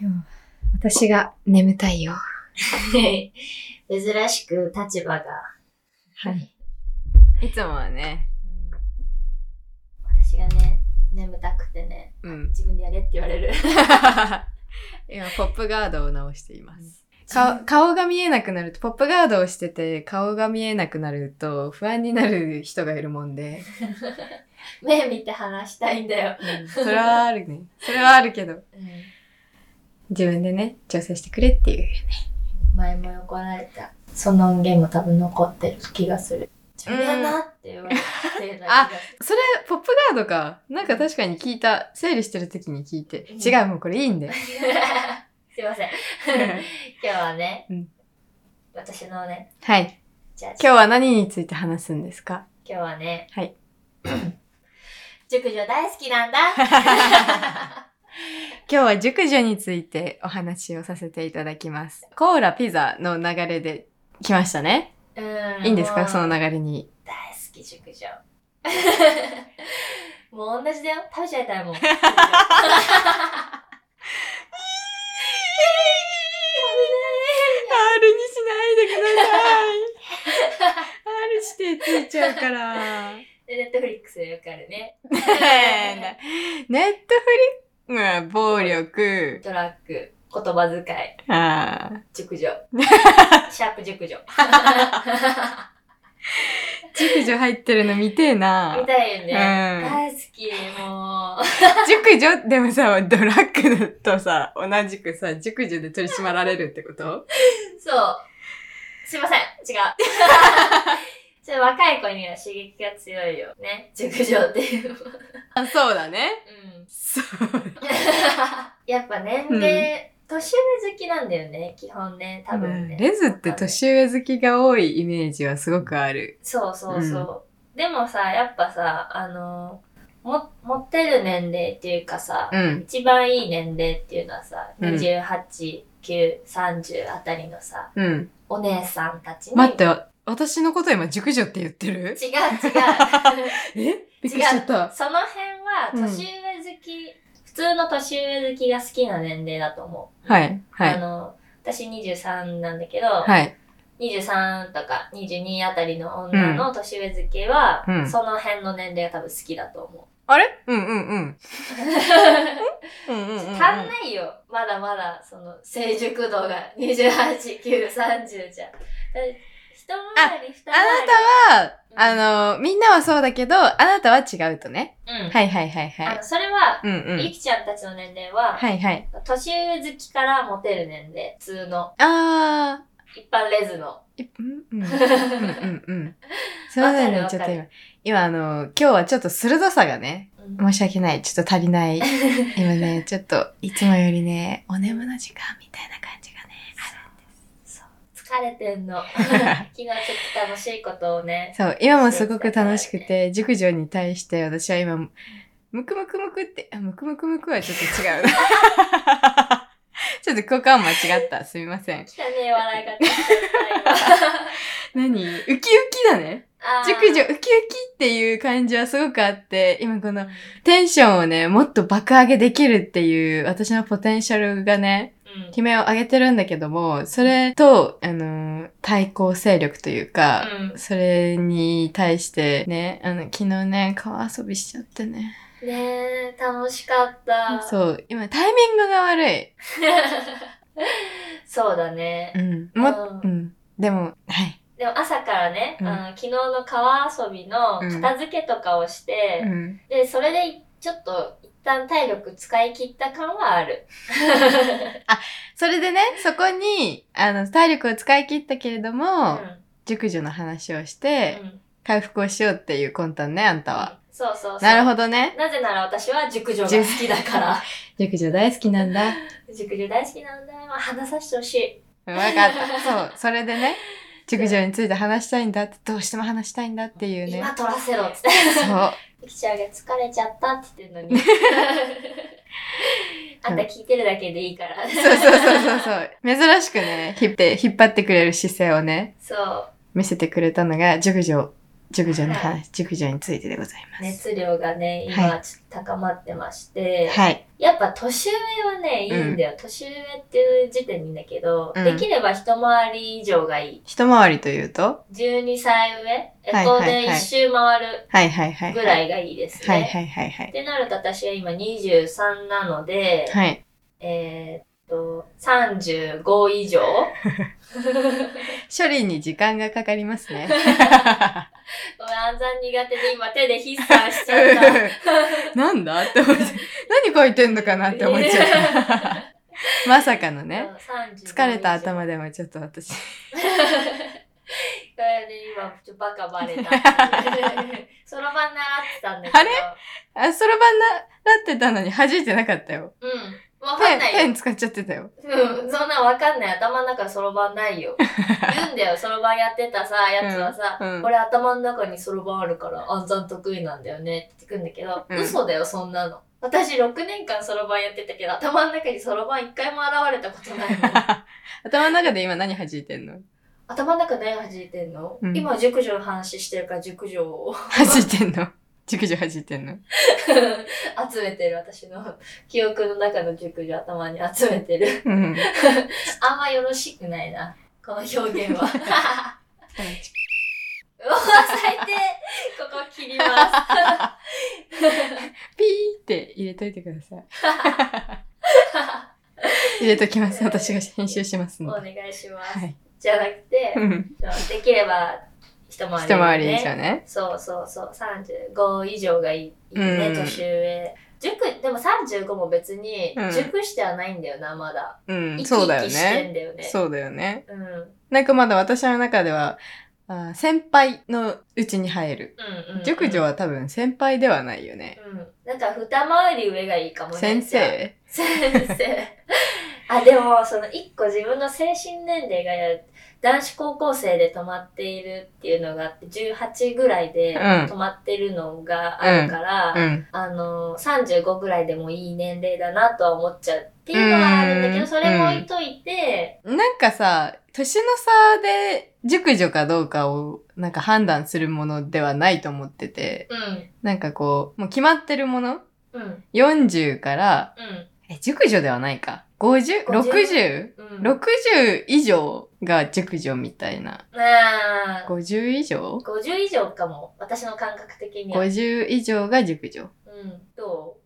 今日、私が眠たいよ。珍しく立場が。はい。いつもはね、私がね、眠たくてね、うん。自分でやれって言われる。今、ポップガードを直しています。顔顔が見えなくなると、ポップガードをしてて、顔が見えなくなると、不安になる人がいるもんで、目見て話したいんだよ。それはあるね。それはあるけど、自分でね、調整してくれっていう。前も怒られた。その音源も多分残ってる気がする。自分やなって言われてるような気がすそれ、ポップガードか。なんか確かに聞いた。整理してる時に聞いて。うん違う、もうこれいいんだよ。る。すいません。今日はね、うん私のね、はい。じゃあ今日は何について話すんですか？今日はね、はい。熟女大好きなんだ。今日は熟女についてお話をさせていただきます。コーラ、ピザの流れで来ましたね。うんいいんですか？その流れに。大好き熟女。もう同じだよ。食べちゃいたいもん。あるにしないでください。あるしてついちゃうから。で、ネットフリックスでよくあるね。ネットフリック、暴力、トラック、言葉遣い、あー熟女。シャープ熟女。熟女入ってるの見てえ見な。たいよね。うん大好き、もう。熟女でもさ、ドラッグとさ、同じくさ、熟女で取り締まられるってこと？そう。すいません、違う。ちょっと若い子には刺激が強いよ。ね。熟女っていう。あ、そうだね。うん。そう。やっぱ年齢、年上好きなんだよね、基本ね、多分ね。レズって年上好きが多いイメージはすごくある。そうそうそう。でもさ、やっぱさ、あの、も、持ってる年齢っていうかさ、うん。一番いい年齢っていうのはさ、うん28、9、30あたりのさ、うん。お姉さんたちに。待って、私のこと今熟女って言ってる？違う違う。え？びっくりしちゃった。その辺は、年上好き、普通の年上好きが好きな年齢だと思う。はい。はい。あの、私23なんだけど、はい。23とか22あたりの女の年上好きは、うんその辺の年齢が多分好きだと思う。あれ？うんうんうん。うんうんうんうん。足んないよ。まだまだ、その、成熟度が28、9、30じゃ。だ一回り、二回り。あなたは、あの、みんなはそうだけど、あなたは違うとね。うん。はいはいはいはいあの、。それは、うんうん。ゆきちゃんたちの年齢は、はいはい。年上好きからモテる年齢。普通の、あ一般レズの。うんうん。うんうんうん。すいませんね、ちょっと今。今あの、今日はちょっと鋭さがね、うん申し訳ない。ちょっと足りない。今ね、ちょっと、いつもよりね、お眠の時間みたいな感じがね、疲れてんの。昨日ちょっと楽しいことをね。そう、今もすごく楽しくて、熟女に対して私は今、ムクムクムクって、あ、ムクムクムクはちょっと違うな。ちょっと効果音間違った。すみません。汚ねえ笑い方 何？ウキウキだね。熟女、ウキウキっていう感じはすごくあって、今このテンションをね、もっと爆上げできるっていう私のポテンシャルがね、うん悲鳴を上げてるんだけども、それと、あの、対抗勢力というか、うんそれに対してね、あの、昨日ね、川遊びしちゃってね。ねえ、楽しかった。そう、今タイミングが悪い。そうだねう。ん。も、うんうん。でも、はい。でも朝からね、うんあの昨日の川遊びの片付けとかをして、うん。で、それでちょっと一旦体力使い切った感はある。それでね、そこに、あの、体力を使い切ったけれども、うん熟女の話をして、うん回復をしようっていう魂胆ね、あんたは。そうそうそう。なるほどね。なぜなら私は熟女が好きだから。熟女大好きなんだ。熟女大好きなんだよ。話させてほしい。わかった。そう。それでね、熟女について話したいんだって、どうしても話したいんだっていうね今。取らせろっつって。そう。ゆきちゃんが疲れちゃったって言ってんのに。あんた聞いてるだけでいいから。そうそうそうそうそう。珍しくね、引って、引っ張ってくれる姿勢をね、そう。見せてくれたのが、熟女熟女の話、熟女についてでございます。熱量がね、は今ちょっと高まってまして、はい。やっぱ年上はね、いいんだよ。年上っていう時点でいいんだけど、うんできれば一回り以上がいい。一回りというと？12歳上？えはいっと、はいはいで一周回るはいはいはい。ぐらいがいいですね。はいはいはいはい。ってなると私は今23なので、はい。えーっと、35以上？処理に時間がかかりますね。ごめん、暗算苦手で今手で筆算しちゃった。なんだって思って、何書いてんのかなって思っちゃった。まさかのね。疲れた35以上頭でもちょっと私。これで今、ちょっとバカバレた。そろばん習ってたんだけど。あれ？あ、そろばん習ってたのに弾いてなかったよ。うん。わかんないよ。ペン使っちゃってたよ。うん、そんなんわかんない。頭の中にそろばんないよ。言うんだよ、そろばんやってたさ、やつはさ、うんうんこれ頭の中にそろばんあるから暗算得意なんだよねって言ってくんだけど、うん嘘だよ、そんなの。私6年間そろばんやってたけど、頭の中にそろばん一回も現れたことないもん。頭の中で今何弾いてんの？頭の中何弾いてんの、うん今、熟女の話してるから熟女を 弾いてんの？熟女弾いてんの？集めてる、私の記憶の中の熟女頭に集めてる。うん。あんまよろしくないな、この表現は。うわ、最低ここ切ります。ピーって入れといてください。入れときます。私が編集しますおので。願いします。はい。じゃなくてう、んできれば一回り、一回り以上ね。そうそうそう、35以上がいいね、うん年上。塾、でも35も別にうん熟してはないんだよな、まだ。うん、そうだよね。そうだよね。うん。うんなんかまだ私の中では、あ先輩のうちに入る。うんうん。熟女は多分先輩ではないよね。うん。なんか二回り上がいいかもね。先生？先生。あ、でも、その一個自分の精神年齢が男子高校生で止まっているっていうのがあって、18ぐらいでうん止まってるのがあるから、うん。あの、35ぐらいでもいい年齢だなとは思っちゃうっていうのはあるんだけど、うんそれも置いといて、なんかさ、年の差で熟女かどうかをなんか判断するものではないと思ってて、うん、なんかこう、もう決まってるもの？うん、?40 から、うん、え、熟女ではないか。50?60? 50 60? うん。60以上が熟女みたいな。あー50以上？50以上かも。私の感覚的には。?50 以上が熟女。うん、ど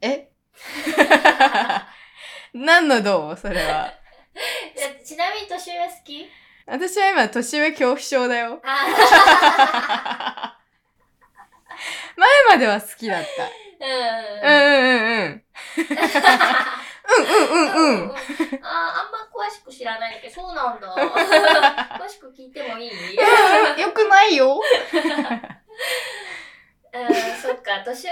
え？何のどう？それは。ういやちなみに年上好き？私は今年上恐怖症だよ。あ 前までは好きだった。ーうんうん。うんうんうん。うんうんうんうん。あーあんま詳しく知らないけど、そうなんだ。詳しく聞いてもいい？うんよくないよ。うん、そっか、年上、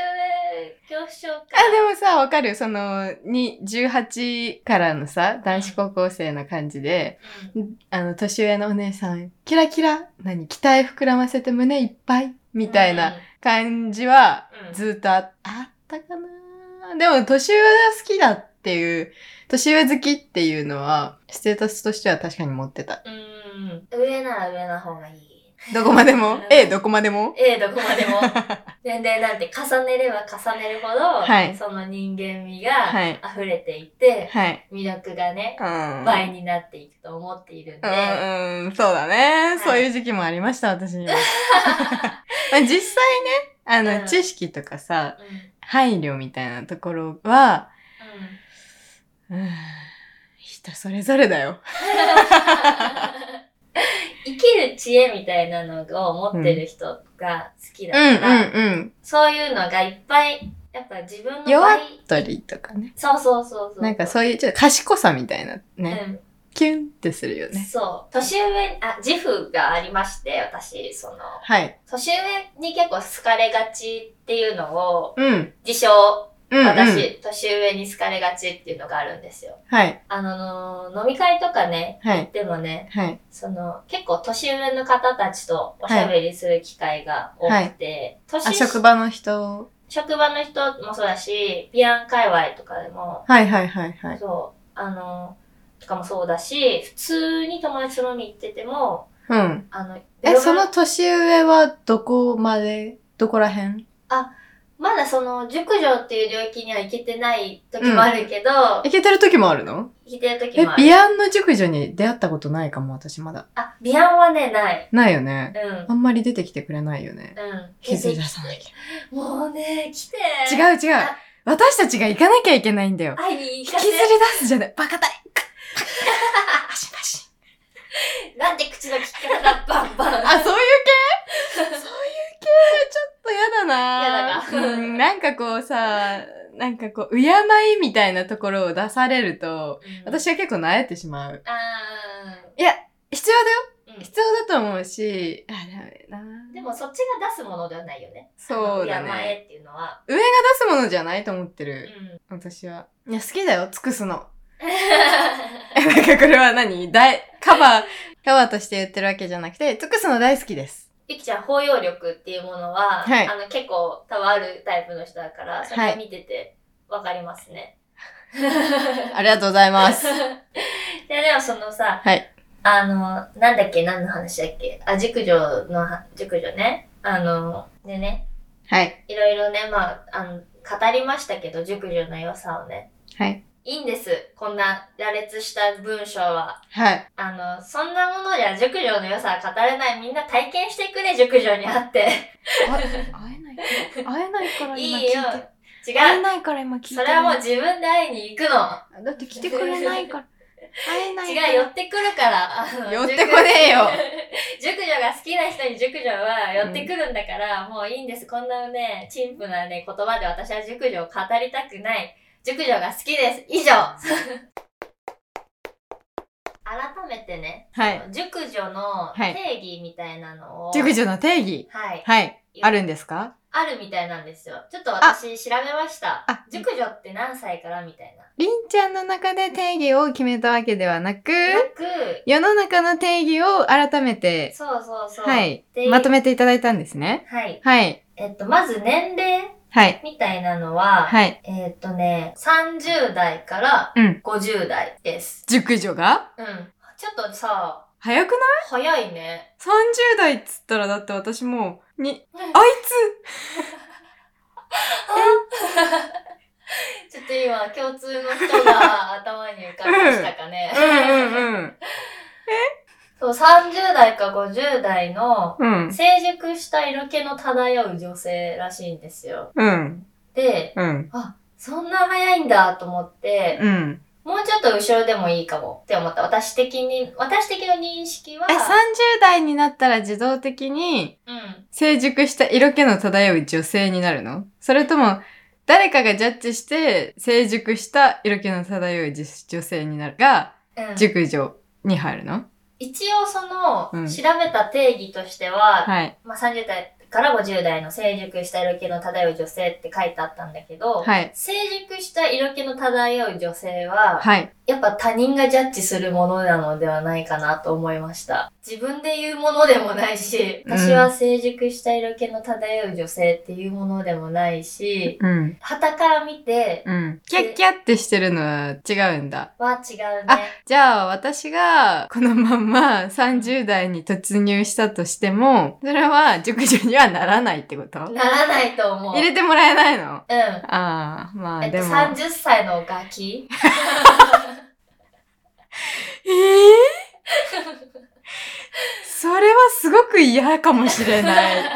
恐怖症か。あ、でもさ、わかる。その、に、18からのさ、男子高校生の感じで、うん。あの、年上のお姉さん、キラキラ、何、期待膨らませて胸いっぱい、みたいな感じは、うん。ずっとああったかなでも、年上が好きだっていう、年上好きっていうのは、ステータスとしては確かに持ってた。うん。上なら上の方がいい。どこまでも？うんえ、どこまでも？ええ、どこまでも。年齢なんて重ねれば重ねるほど、はいその人間味はいが溢れていて、はい。魅力がね、うん。倍になっていくと思っているんで、うん、うん、そうだね、いそういう時期もありました、私には。まあ実際ね、あの、うん知識とかさ、うんうん配慮みたいなところは、うん、人それぞれだよ。生きる知恵みたいなのを持ってる人が好きだうん、から、うん、うん。そういうのがいっぱい、やっぱ自分の弱っ倍、鳥とかね。そうそうそうそう。なんかそういう、ちょっと賢さみたいなね、うんキュンってするよね。そう。年上、あ、自負がありまして、私、その、はい。年上に結構好かれがちっていうのを、うん。自称、うん、うん。私、年上に好かれがちっていうのがあるんですよ。はい。あの、飲み会とかね、はい。でもね、はい。その、結構年上の方たちとおしゃべりする機会が多くて、年あ、職場の人？職場の人もそうだし、ビアン界隈とかでも、はい、はい、はい、はい。そう、あの、とかもそうだし、普通に友達と飲み行ってても、うん。あの、え、その年上はどこまで？どこら辺？まだその、熟女っていう領域には行けてない時もあるけど、いけてる時もあるの？行けてる時えもあ、る。ビアンの熟女に出会ったことないかも、私まだ。あ、ビアンはね、ない。ないよね。うん。あんまり出てきてくれないよね。うん。気づい出さなきもうね、来て。ゃ。違う違うあ。私たちが行かなきゃいけないんだよ。会いに引きずり行かせ出すじゃない。バカだい。バシバシ。なんで口の利き方だ、バンバン。あ、そういう系？そういう系、ちょっとやだなやだかうん、なんかこうさ、なんかこう、敬いみたいなところを出されると、うん、私は結構萎えてしまう。あいや、必要だよ。ー、うん必要だと思うし、あ、だめな。でもそっちが出すものではないよね。そうだね。へっていうのは。上が出すものじゃないと思ってうる。ん。私は。いや、好きだよ、尽くすの。え、なんかこれは何？大、カバー、カバーとして言ってるわけじゃなくて、尽くすの大好きです。ゆきちゃん、包容力っていうものは、はいあの、結構多分あるタイプの人だから、それを見ててわかりますね。ありがとうございます。で、でもそのさ、はい。あの、なんだっけ、何の話だっけ？あ、熟女のは、熟女ね？あの、でね、はい。いろいろね、まあ、あの、語りましたけど、熟女の良さをね。はい。いいんです。こんな羅列した文章は。はい。あの、そんなものじゃ熟女の良さは語れない。みんな体験してくれ、熟女に会って。あ会えないから。会えないから今聞いて。いいよ。違う。会えないから今聞いて。それはもう自分で会いに行くの。だって来てくれないから。会えない。違う、寄ってくるから。寄ってこねえよ。熟女が好きな人に熟女は寄ってくるんだから、もういいんです。こんなね、陳腐なね、言葉で私は熟女を語りたくない。熟女が好きです。以上 改めてね、はい。熟女のはい定義みたいなのを、熟女の定義？はい。はい。あるんですか？あるみたいなんですよ。ちょっと私調べましたあ。熟女って何歳からみたいな。りんちゃんの中で定義を決めたわけではなく、なく、世の中の定義を改めて、そうそうそう。はいで。まとめていただいたんですね。はい。はい。えっと、まず年齢はい。みたいなのは、はい。えっとね、30代からうん。50代です。熟女が？うん。ちょっとさ、早くない？早いね。?30 代っつったらだって私もう、に、あい ちょっと今、共通の人が頭に浮かびましたかねつ。うんうんうん。そう、30代か50代のうん。成熟した色気の漂う女性らしいんですよ。うん。で、うん。あ、そんな早いんだと思って、うん。もうちょっと後ろでもいいかもって思った。私的に、私的な認識は、え、30代になったら自動的にうん。成熟した色気の漂う女性になるの？それとも、誰かがジャッジして成熟した色気の漂う女女性になるが、うん、熟女に入るの？一応その、うん調べた定義としては、はい。まあ、30代から50代の成熟した色気の漂う女性って書いてあったんだけど、はい。成熟した色気の漂う女性は、はい。やっぱ他人がジャッジするものなのではないかなと思いました。自分で言うものでもないし、うん私は成熟した色気の漂う女性っていうものでもないし、うん。旗から見てうん。キャッキャってしてるのは違うんだ。は違うあね。じゃあ私がこのまんま30代に突入したとしても、それは熟女にはならないってこと？ならないと思う。入れてもらえないの？うん。ああ、まあえっと、でも。30歳のガキ えー？それはすごく嫌かもしれない。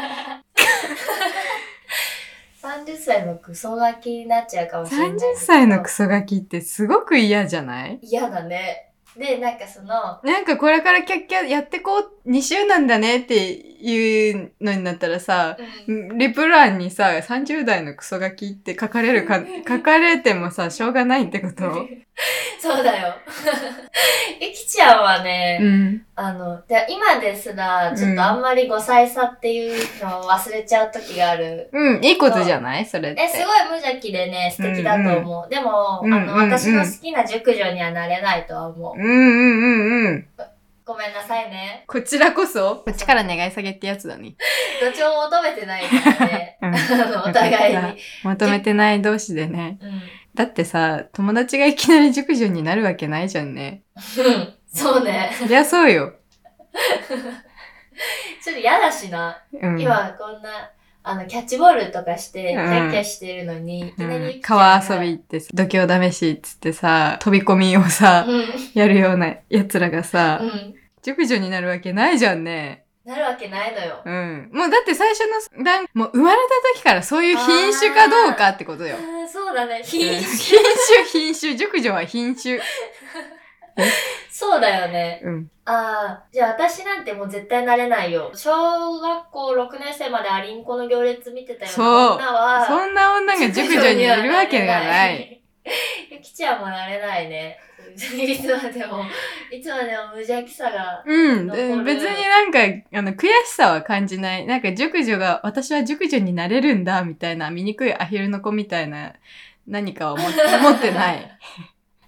30歳のクソガキになっちゃうかもしれないん30だけど。歳のクソガキってすごく嫌じゃない？嫌だね。で、なんかその、なんかこれからキャッキャやってこう、2週なんだねっていうのになったらさ、うん。リプ欄にさ、30代のクソガキって書かれるか、書かれてもさ、しょうがないってこと？そうだよ。ゆきちゃんはね、うん。あの、で今ですら、ちょっとあんまり5歳差っていうのを忘れちゃう時がある。うん、いいことじゃない？それって。え、すごい無邪気でね、素敵だと思う。でも、あの、うんうんうん私の好きな熟女にはなれないとは思う。うんうんうんうん。ごめんなさいね。こちらこそ、こっちから願い下げってやつだね。どっちも求めてないからね。うんあの、お互いに。求めてない同士でね。うん。だってさ、友達がいきなり熟女になるわけないじゃんね。うん。そうね。そりゃそうよ。ちょっと嫌だしな。うん。今こんな、あの、キャッチボールとかして、キうんャッキャしてるのに、いきうなりん、川遊び行ってさ、度胸試しっつってさ、飛び込みをさ、うん。やるような奴らがさ、うん。熟女になるわけないじゃんね。なるわけないのよ。うん。もうだって最初の段、もう生まれた時からそういう品種かどうかってことよ。そうだね。うん品種。品種、品種、熟女は品種。そうだよね。うん。ああ、じゃあ私なんてもう絶対なれないよ。小学校6年生までアリンコの行列見てたよそう女は、そんな女が熟女にいるわけがない。。ゆきちゃんもなれないね。いつまでも、いつまでも無邪気さが。うん。別になんか、あの、悔しさは感じない。なんか、熟女が、私は熟女になれるんだ、みたいな、醜いアヒルの子みたいな、何かを思って 思ってない。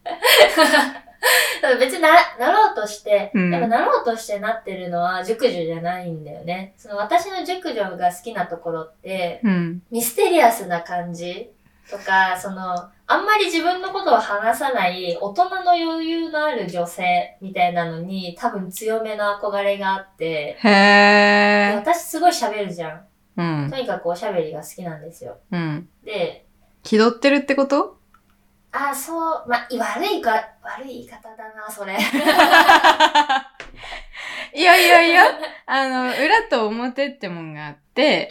別にな、なろうとして、うんやっぱなろうとしてなってるのは熟女じゃないんだよね。その私の熟女が好きなところって、うん。ミステリアスな感じとか、その、あんまり自分のことを話さない大人の余裕のある女性みたいなのに多分強めの憧れがあって、へでー。私すごい喋るじゃん。うんと。にかくおしゃべりが好きなんですよ。うん。で、気取ってるってこと？あ、そう、まあ、悪いか、悪い言い方だな、それ。いやいやいや、あの、裏と表ってもんがあって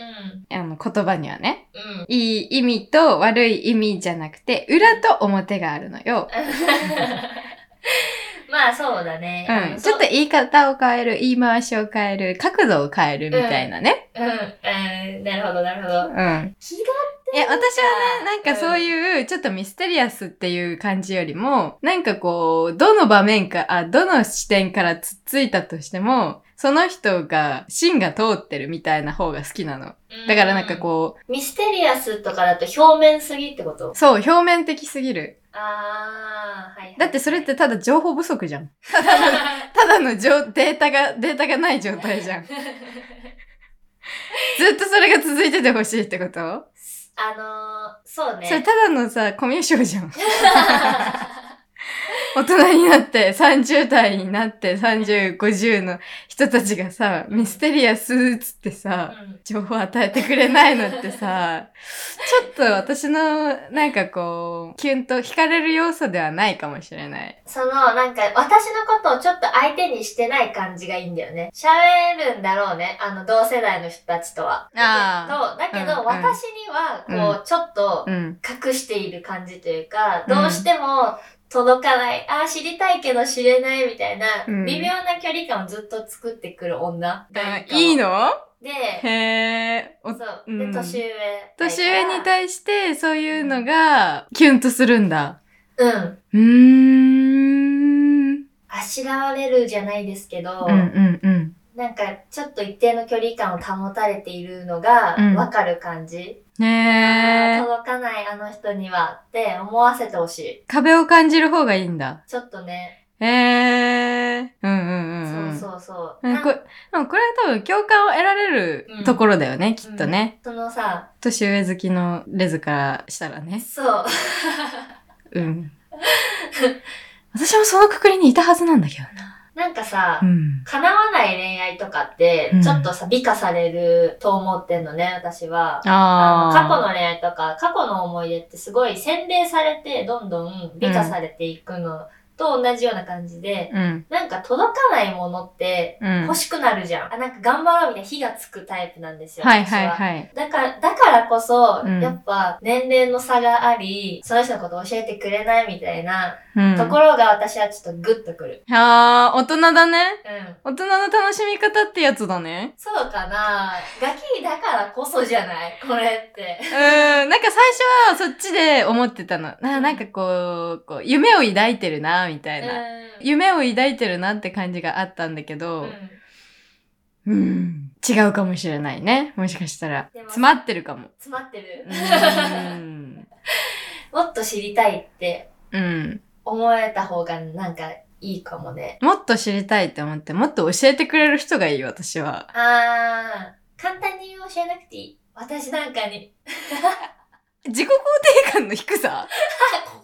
う、ん。あの、言葉にはね、うん。いい意味と悪い意味じゃなくて、裏と表があるのよ。まあ、そうだね。あうん。のちょっと言い方を変える、言い回しを変える、角度を変えるみたいなね。うん、うん、なるほど、なるほど。うん。気がいや、私はね、なんかそういう、ちょっとミステリアスっていう感じよりも、なんかこう、どの場面か、あ、どの視点からつっついたとしても、その人が、芯が通ってるみたいな方が好きなの。だからなんかこう、うん。ミステリアスとかだと表面すぎってこと？そう、表面的すぎる。あー、はい、はい。だってそれってただ情報不足じゃん。ただの、ただのじょデータが、データがない状態じゃん。ずっとそれが続いててほしいってこと？あのー、そうね。それただのさ、コミュ障じゃん。大人になって、30代になって、30、50の人たちがさ、ミステリアスーつってさ、うん情報与えてくれないのってさ、ちょっと私の、なんかこう、キュンと惹かれる要素ではないかもしれない。その、なんか、私のことをちょっと相手にしてない感じがいいんだよね。喋るんだろうね。あの、同世代の人たちとは。あだけど、だけど、うんうん私には、こう、ちょっとう、ん。隠している感じというか、うんどうしても届かない、ああ、知りたいけど知れないみたいな、うん微妙な距離感をずっと作ってくる女があいいかもいいの？で、へえ。おそう。うんで、年上。年上に対して、そういうのが、キュンとするんだ。うん。うーん。あしらわれるじゃないですけど、うんうんうん。なんか、ちょっと一定の距離感を保たれているのがうん、わかる感じ。ねえ。届かないあの人にはって思わせてほしい。壁を感じる方がいいんだ。ちょっとね、へえ。うんうんうんうん。そうそうそう。うんこれでもこれは多分共感を得られるうんところだよね、きっとね。そのさ、年上好きのレズからしたらね。そう。うん。私もそのくくりにいたはずなんだけどな。なんかさ、うん。叶わない恋愛とかってうん、ちょっとさ、美化されると思ってんのね、私は。あああ。の過去の恋愛とか、過去の思い出ってすごい洗練されて、どんどん美化されていくのと同じような感じで、うん。なんか届かないものってうん。欲しくなるじゃん。あ、なんか頑張ろうみたいな火がつくタイプなんですよ。はい私はいはい。だから、だからこそ、うんやっぱ年齢の差があり、その人のこと教えてくれないみたいなうん。ところが私はちょっとグッとくる。ああ、大人だね。うん。大人の楽しみ方ってやつだね。そうかなガキだからこそじゃない？これって。うん。なんか最初はそっちで思ってたの。ななんかこう、こう夢を抱いてるな、みたいな。うん夢を抱いてるなって感じがあったんだけうど、んうん。違うかもしれないね。もしかしたら。詰まってるかも。詰まってるうん。もっと知りたいってうん。思えた方がなんかいいかもね。もっと知りたいって思って、もっと教えてくれる人がいい、私は。あー、簡単に教えなくていい。私なんかに。自己肯定感の低さ？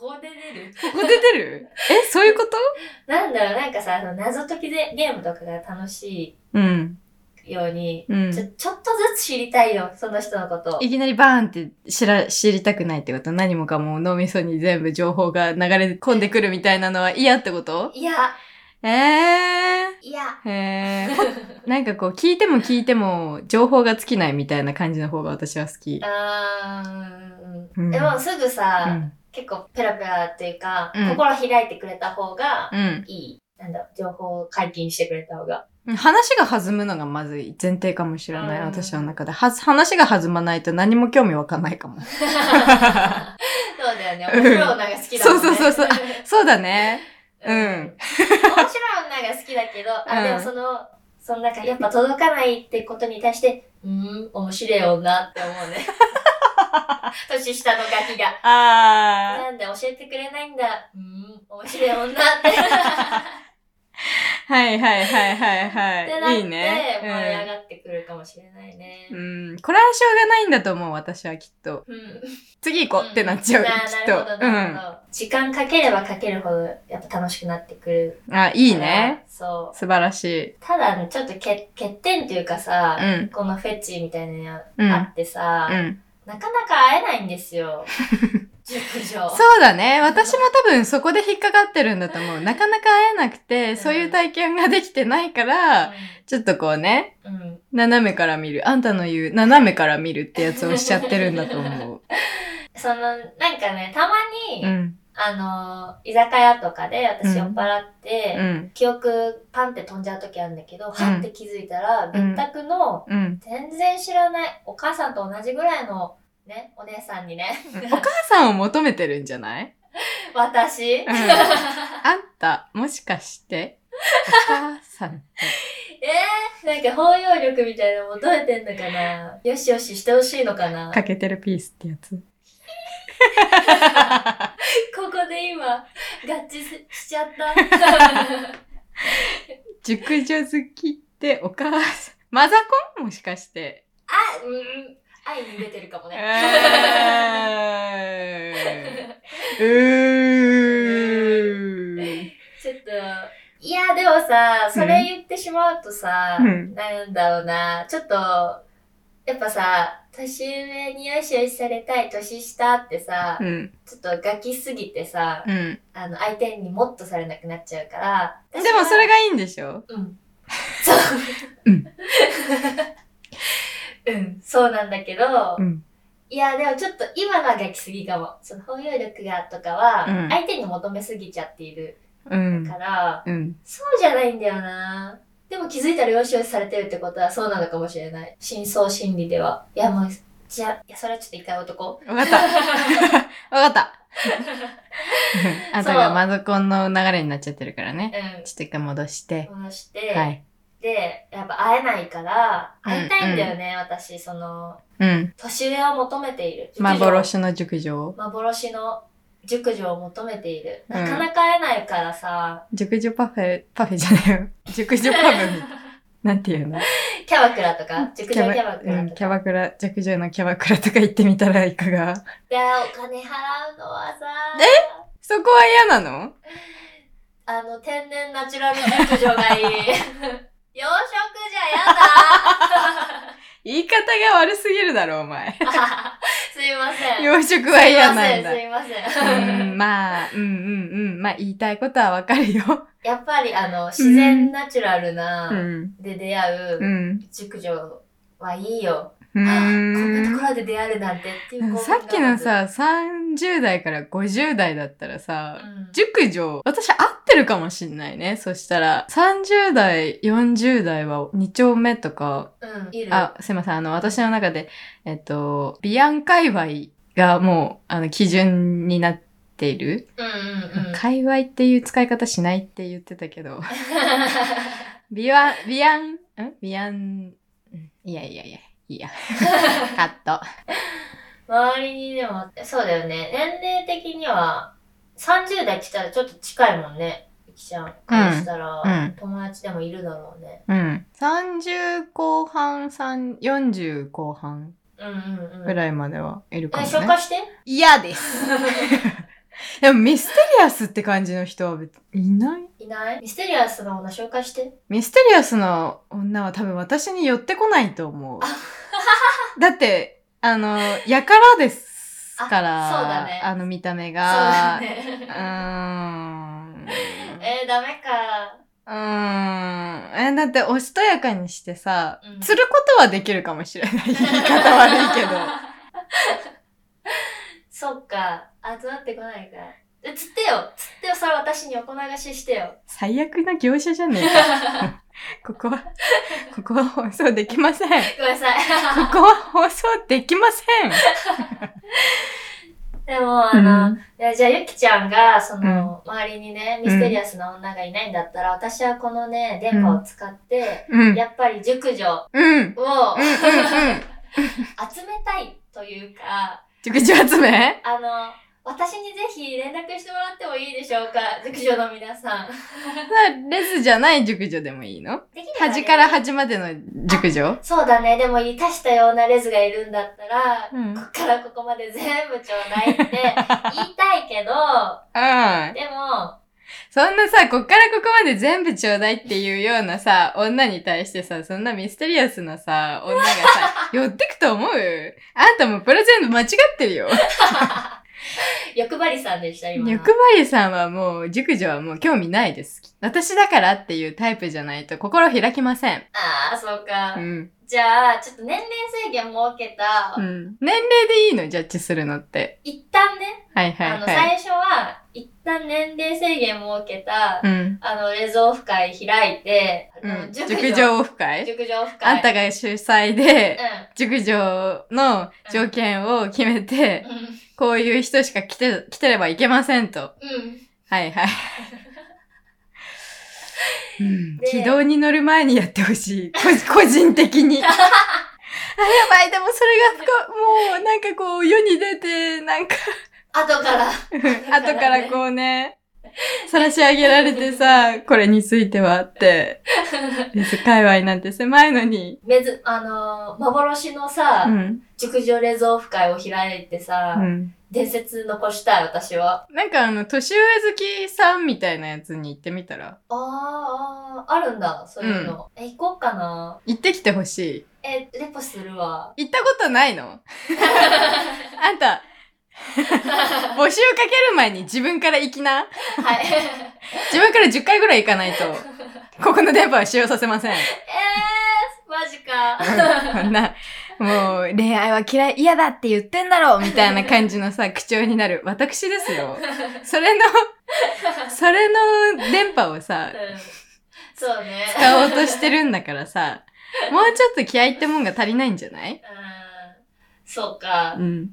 ここで出るここで出る？え、そういうこと？なんだろう、なんかさ、その謎解きでゲームとかが楽しうん。いように、うんちょ、ちょっとずつ知りたいよ、その人のこと。いきなりバーンって知ら、知りたくないってこと？何もかも脳みそに全部情報が流れ込んでくるみたいなのは嫌ってこと？いや、ええいや。ー。へー。ほなんかこう聞いても聞いても情報が尽きないみたいな感じの方が私は好き。あーでもすぐさ、うん。結構ペラペラっていうか、うん心開いてくれた方がうん。いい。なんだ、情報を解禁してくれた方が。話が弾むのがまずい前提かもしれない、うん私の中で。はず話が弾まないと何も興味わかんないかも。そうだよね。面白い女が好きだもんね。そうそうそうそう そうだね。ううんん。面白い女が好きだけど、あ、うんでもその、そのなんかやっぱ届かないってことに対して、うーん、面白い女って思うね。年下のガキが。あなんで教えてくれないんだ。うーん、面白い女って。はいはいはいはいはい。いいね。盛り上がってくるかもしれないね。うん。うん。これはしょうがないんだと思う、私はきっと。うん。次行こうってなっちゃう、んきっと。ななるほど、なるほど。時間かければかけるほど、やっぱ楽しくなってくる。うん。あ、いいね。。そう。素晴らしい。ただね、ちょっと欠欠点っていうかさ、うん。このフェチみたいなうんのあってさ、うん。なかなか会えないんですよ。熟女。そうだね。私も多分そこで引っかかってるんだと思う。なかなか会えなくて、そういう体験ができてないから、ちょっとこうね、うん。うん。斜めから見る。あんたの言う斜めから見るってやつをしちゃってるんだと思う。その、なんかね、たまに、うん。あの、居酒屋とかで私うん酔っ払って、うん。記憶パンって飛んじゃう時あるんだけど、はって気づいたら、うん。別宅のうん。全然知らないお母さんと同じぐらいのね、お姉さんにね、お母さんを求めてるんじゃない？私、ん。あんた、もしかして、お母さんって。えー、なんか包容力みたいなの求めてんのかな？よしよししてほしいのかな？かけてるピースってやつ。ここで今、合致ししちゃった。熟女好きってお母さん。マザコンもしかして。あ、うん、愛に出てるかもね。えー、うーちょっと、いや、でもさ、それ言ってしまうとさ、うんなんだろうな、ちょっと、やっぱさ、年上によしよしされたい年下ってさ、うん。ちょっとガキすぎてさ、うん。あの、相手にもっとされなくなっちゃうから。でもそれが、がいいんでしょ？うん。そう。うん。うん、そうなんだけど、うん。いや、でもちょっと今のはガキすぎかも。その包容力がとかは、うん相手に求めすぎちゃっているうんか。ら、うん。そうじゃないんだよな。でも気づいたらよしよしされてるってことはそうなのかもしれない。深層心理では。いやもう、じゃあ、いや、それはちょっと一回男。わかった。わかった。あんたがマゾコンの流れになっちゃってるからね。うん。ちょっと一回戻して。戻して、はい。で、やっぱ会えないから、会いたいんだよね、私、その、うん。年上を求めている。幻の熟女。幻の熟女を求めている。うん。なかなか会えないからさ、熟女パフェ、パフェじゃないよ。熟女パフェ。なんていうの？キャバクラとか、熟女キャバクうん、ラとか？キャバクラ、熟女のキャバクラとか行ってみたらいかが？で、お金払うのはさ、そこは嫌なの？あの、天然ナチュラル熟女がいい。洋食じゃや言い方が悪すぎるだろ、お前。だ すいません。洋食は嫌なんだ。すいません、すいません。うん、まあ、うんうんうん。まあ、言いたいことはわかるよ。やっぱりあの、自然ナチュラルう。なんで出会う。うん熟女はいいよ。うあこんなとん。ころで出会えるなんてっていうさっきのがさ、30代から50代だったらさ、うん熟女、私合ってるかもしんないね。そしたら、30代、40代は2丁目とか、うん。あ、すいません。あの、私の中で、えっと、ビアン界隈がもう、あの、基準になっている。うんうんうん。界隈っていう使い方しないって言ってたけど、ビアン、ビアン、ん？ビアン、うんいやいやいや、いいや。カット。周りにでも、そうだよね。年齢的には、30代来たらちょっと近いもんね。ゆきちゃんからしたら、うん友達でもいるだろうね。うん。30後半、3 40後半うんうんうん。ぐらいまではいるかえ、もね。紹介して。嫌です。でもミステリアスって感じの人は別にいない？いない？ミステリアスな女紹介して。ミステリアスな女は多分私に寄ってこないと思う。だって、あの、やからですから、あそうだねあの見た目そうだが。ね。うーん。えー、ダメか。うーん。え、だっておしとやかにしてさ、うん釣ることはできるかもしれない。言い方悪いけど。そっか。集まってこないか。え釣ってよ。釣ってよ。それ私に横流ししてよ。最悪な業者じゃねえか。ここは、ここは放送できません。こごめんなさい。こは放送できません。でも、あの、うんいやじゃあ、ゆきちゃんが、その、周りにね、ミステリアスな女がいないんだったら、私はこのね、電波を使って、うん。やっぱり熟女をうん。うん。うん。うん。集めたいというか、熟女集め？あの、私にぜひ連絡してもらってもいいでしょうか熟女の皆さん。レズじゃない熟女でもいいの？できればね端から端までの熟女？そうだね。でも、いたしたようなレズがいるんだったら、うんこっからここまで全部ちょうだいって 言いたいけど、うん。でも、そんなさ、こっからここまで全部ちょうだいっていうようなさ、女に対してさ、そんなミステリアスなさ、女がさ、寄ってくと思う？あんたもうプレゼント間違ってるよ。欲張りさんでした、今の。欲張りさんはもう、熟女はもう興味ないです。私だからっていうタイプじゃないと心開きません。ああ、そうか。うん。じゃあ、ちょっと年齢制限設けた、うん。年齢でいいの？ジャッジするのって。一旦ね、はいはいあの、はい。最初は、一旦年齢制限設けた、うん。あの、レゾオフ会開いて、あのうん。熟女オフ会？熟女オフ会。あんたが主催で、う熟女の条件を決めて、ん。うん。こういう人しか来て、来てればいけませんと。うん。はいはい。うん、で軌道に乗る前にやってほしい。こ 個人的に。あ、やばい、でもそれがもうなんかこう世に出て、なんか、後から。後からこうね、晒し上げられてさ、これについてはって、界隈なんて狭いのに。めず、あのー幻のさ、うん。熟女レゾオフ会を開いてさ、うん。伝説残したい、私は。なんかあの、年上好きさんみたいなやつに行ってみたら、あーあー、あるんだ、そういうの。え、行こうかな。行ってきてほしい。え、レポするわ。行ったことないの？あんた、募集かける前に自分から行きな。はい。自分から10回ぐらい行かないと、ここの電波は使用させません。えー、マジか。こんな、もう恋愛は嫌い、嫌だって言ってんだろうみたいな感じのさ、口調になる。私ですよ。それの、それの電波をさ、うんそうね。使おうとしてるんだからさ、もうちょっと気合いってもんが足りないんじゃない？うんそうかう。ん。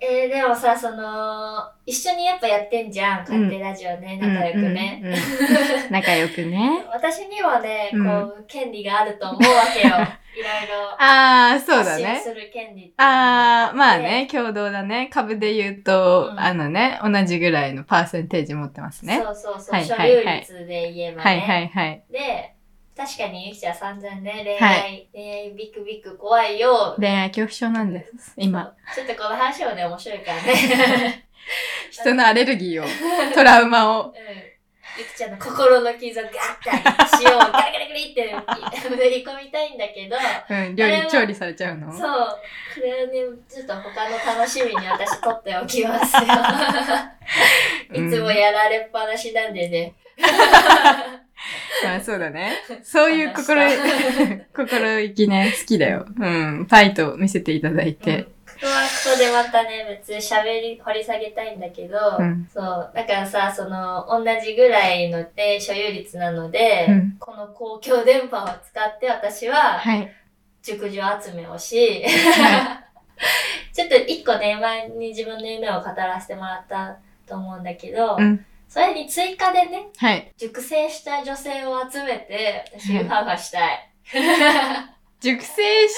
えー、でもさ、その、一緒にやっぱやってんじゃん。勝手ラジオね、仲良くね。仲良くね。私にはね、うんこう、権利があると思うわけよ。いろいろ。あー、そうだね。する権利あー、まあね、共同だね。株で言うと、うんあのね、同じぐらいのパーセンテージ持ってますね。そうそうそう。はい所はいはい有率で言えばね。はいはいはい。で、確かにゆきちゃん散々ね、恋愛、は恋愛ビックビック怖いよ。恋愛恐怖症なんです、今。ちょっとこの話もね、面白いからね。人のアレルギーを、トラウマを。うん。ゆきちゃんの心の傷をガッて塩を ガリガリガリって塗り込みたいんだけど、うん、料理調理されちゃうの？そう。これはね、ちょっと他の楽しみに私取っておきますよ。いつもやられっぱなしなんでね。まあそうだね。そういう心、心意気ね、好きだよ。うん。ファイト見せていただいうんて。ここでまたね、別に喋り、掘り下げたいんだけど、うんそう。だからさ、その、同じぐらいので、所有率なので、うんこの公共電波を使って私は、はい。熟女集めをし、ちょっと一個ね、前に自分の夢を語らせてもらったと思うんだけど、うんそれに追加でね、はい。熟成した女性を集めて、私、はいウハウハしたい。熟成し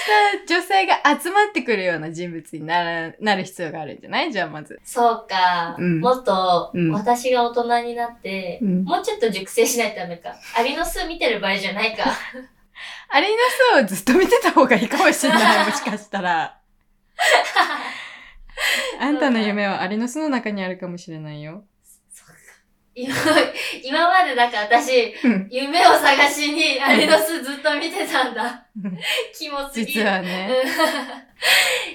た女性が集まってくるような人物になら、なる必要があるんじゃない？じゃあまず。そうか、うんもっとうん私が大人になって、うんもうちょっと熟成しないとダメか。アリの巣見てる場合じゃないか。アリーナスをずっと見てた方がいいかもしれない。もしかしたら。あんたの夢はアリの巣の中にあるかもしれないよ。今、今までだから私、うん夢を探しにアリの巣ずっと見てたんだ。キモすぎる。実はね、うん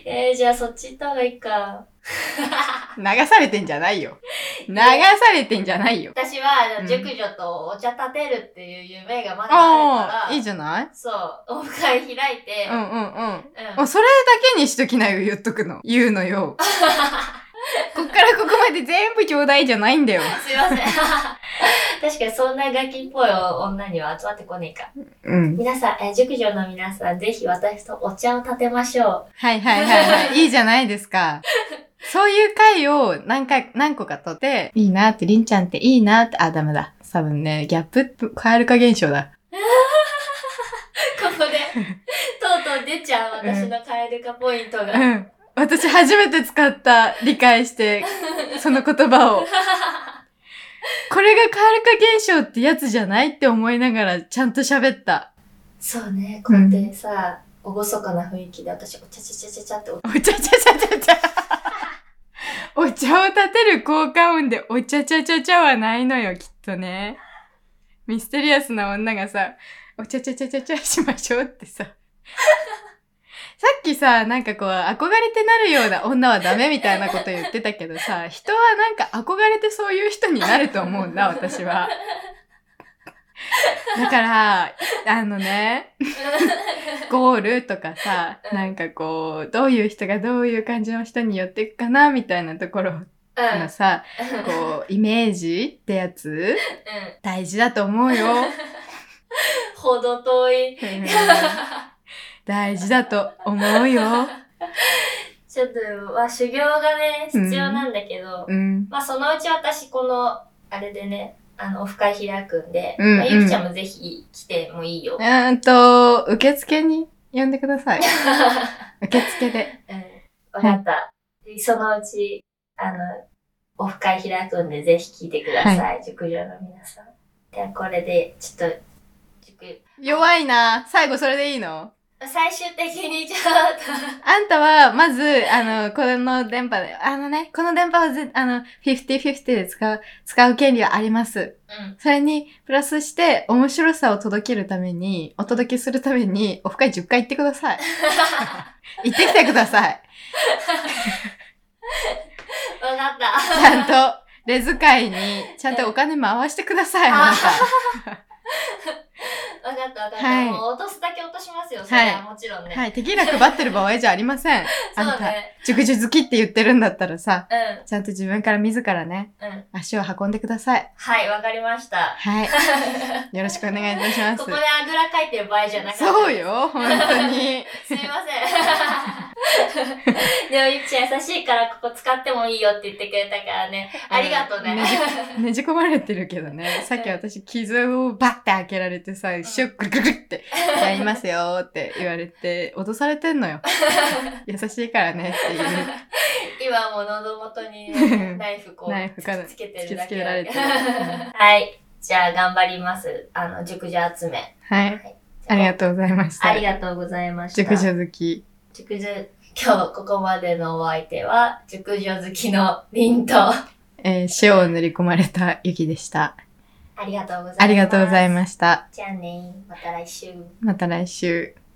えー、じゃあそっち行った方がいいか。流されてんじゃないよ。流されてんじゃないよ。私は、うん熟女とお茶立てるっていう夢がまだあるから、いいじゃない？そう、オフ会開いて、うんうんうん。うんそれだけにしときなよ、言っとくの。言うのよ。こっからここまで全部ちょうだいじゃないんだよ。すいません。確かにそんなガキっぽい女には集まってこねえか。うん。皆さん、えー熟女の皆さん、ぜひ私とお茶を立てましょう。はいはいはいはい。いいじゃないですか。そういう回を何回、何個か取って、いいなって、りんちゃんっていいなって、あ、ダメだ。多分ね、ギャップ、カエル化現象だ。ここで、とうとう出ちゃう私のカエル化ポイントが。うん。私初めて使った、理解して、その言葉を。これがカエル化現象ってやつじゃないって思いながらちゃんと喋った。そうね、こうやってさ、おごそかな雰囲気で私、お茶ちゃちゃちゃちゃってお茶ちゃちゃちゃちゃ。お茶を立てる効果音でお茶ちゃちゃちゃはないのよ、きっとね。ミステリアスな女がさ、お茶ちゃちゃちゃちゃしましょうってさ。さっきさ、なんかこう、憧れてなるような女はダメみたいなこと言ってたけどさ、人はなんか憧れてそういう人になると思うんだ、私は。だから、あのね、ゴールとかさ、うんなんかこう、どういう人がどういう感じの人に寄っていくかな、みたいなところうん。のさ、こう、イメージってやつ、うん。大事だと思うよ。ほど遠い。うん大事だと思うよ。ちょっと、まあ、修行がね、必要なんだけど、うん。まあ、そのうち私、この、あれでね、あの、オフ会開くんで、うんまあ、ゆきちゃんもぜひ来てもいいよ。うーんと、受付に呼んでください。受付で。うん。わかった。でそのうち、あの、オフ会開くんで、ぜひ聞いてください。熟女の皆さん。では、これで、ちょっと、熟弱いな。最後それでいいの？最終的にちょっあんたは、まず、あの、この電波で、あのね、この電波をぜ、あの、50-50で使う、使う権利はあります。と、うん。それに、プラスして、面白さを届けるために、お届けするために、オフ会10回行ってください。行ってきてください。わかった。ちゃんと、レズ会に、ちゃんとお金回してください、あなた。わかったわかった。はいもう落とすとしますよ。それはもちろんね。はい、テキーラ配ってる場合じゃありません。あんた、そうね。熟女好きって言ってるんだったらさ、うん。ちゃんと自分から自らね、うん。足を運んでください。はい、わかりました。はい。よろしくお願いいたしますここ。であぐらかいてる場合じゃなかった。そう。よ、本当に。すいません。でも、ゆきちゃん優しいからここ使ってもいいよって言ってくれたからね。ありがとうね。ねじ ねじ込まれてるけどね。さっき私傷をバッて開けられてさ、シュッグルグルグって、やりますよって言われて、脅されてんのよ。優しいからねっていう。今も喉元にねナイフこう、ナイフかつけてるだけられてるはい。じゃあ頑張ります。あの、熟女集め。はい。ありがとうございました。ありがとうございました。熟女好き。熟女、今日ここまでのお相手は、熟女好きのリンと、あえー塩を塗り込まれた雪でした。りがとうございます。ありがとうございす。ました。じゃあね、また来週。また来週。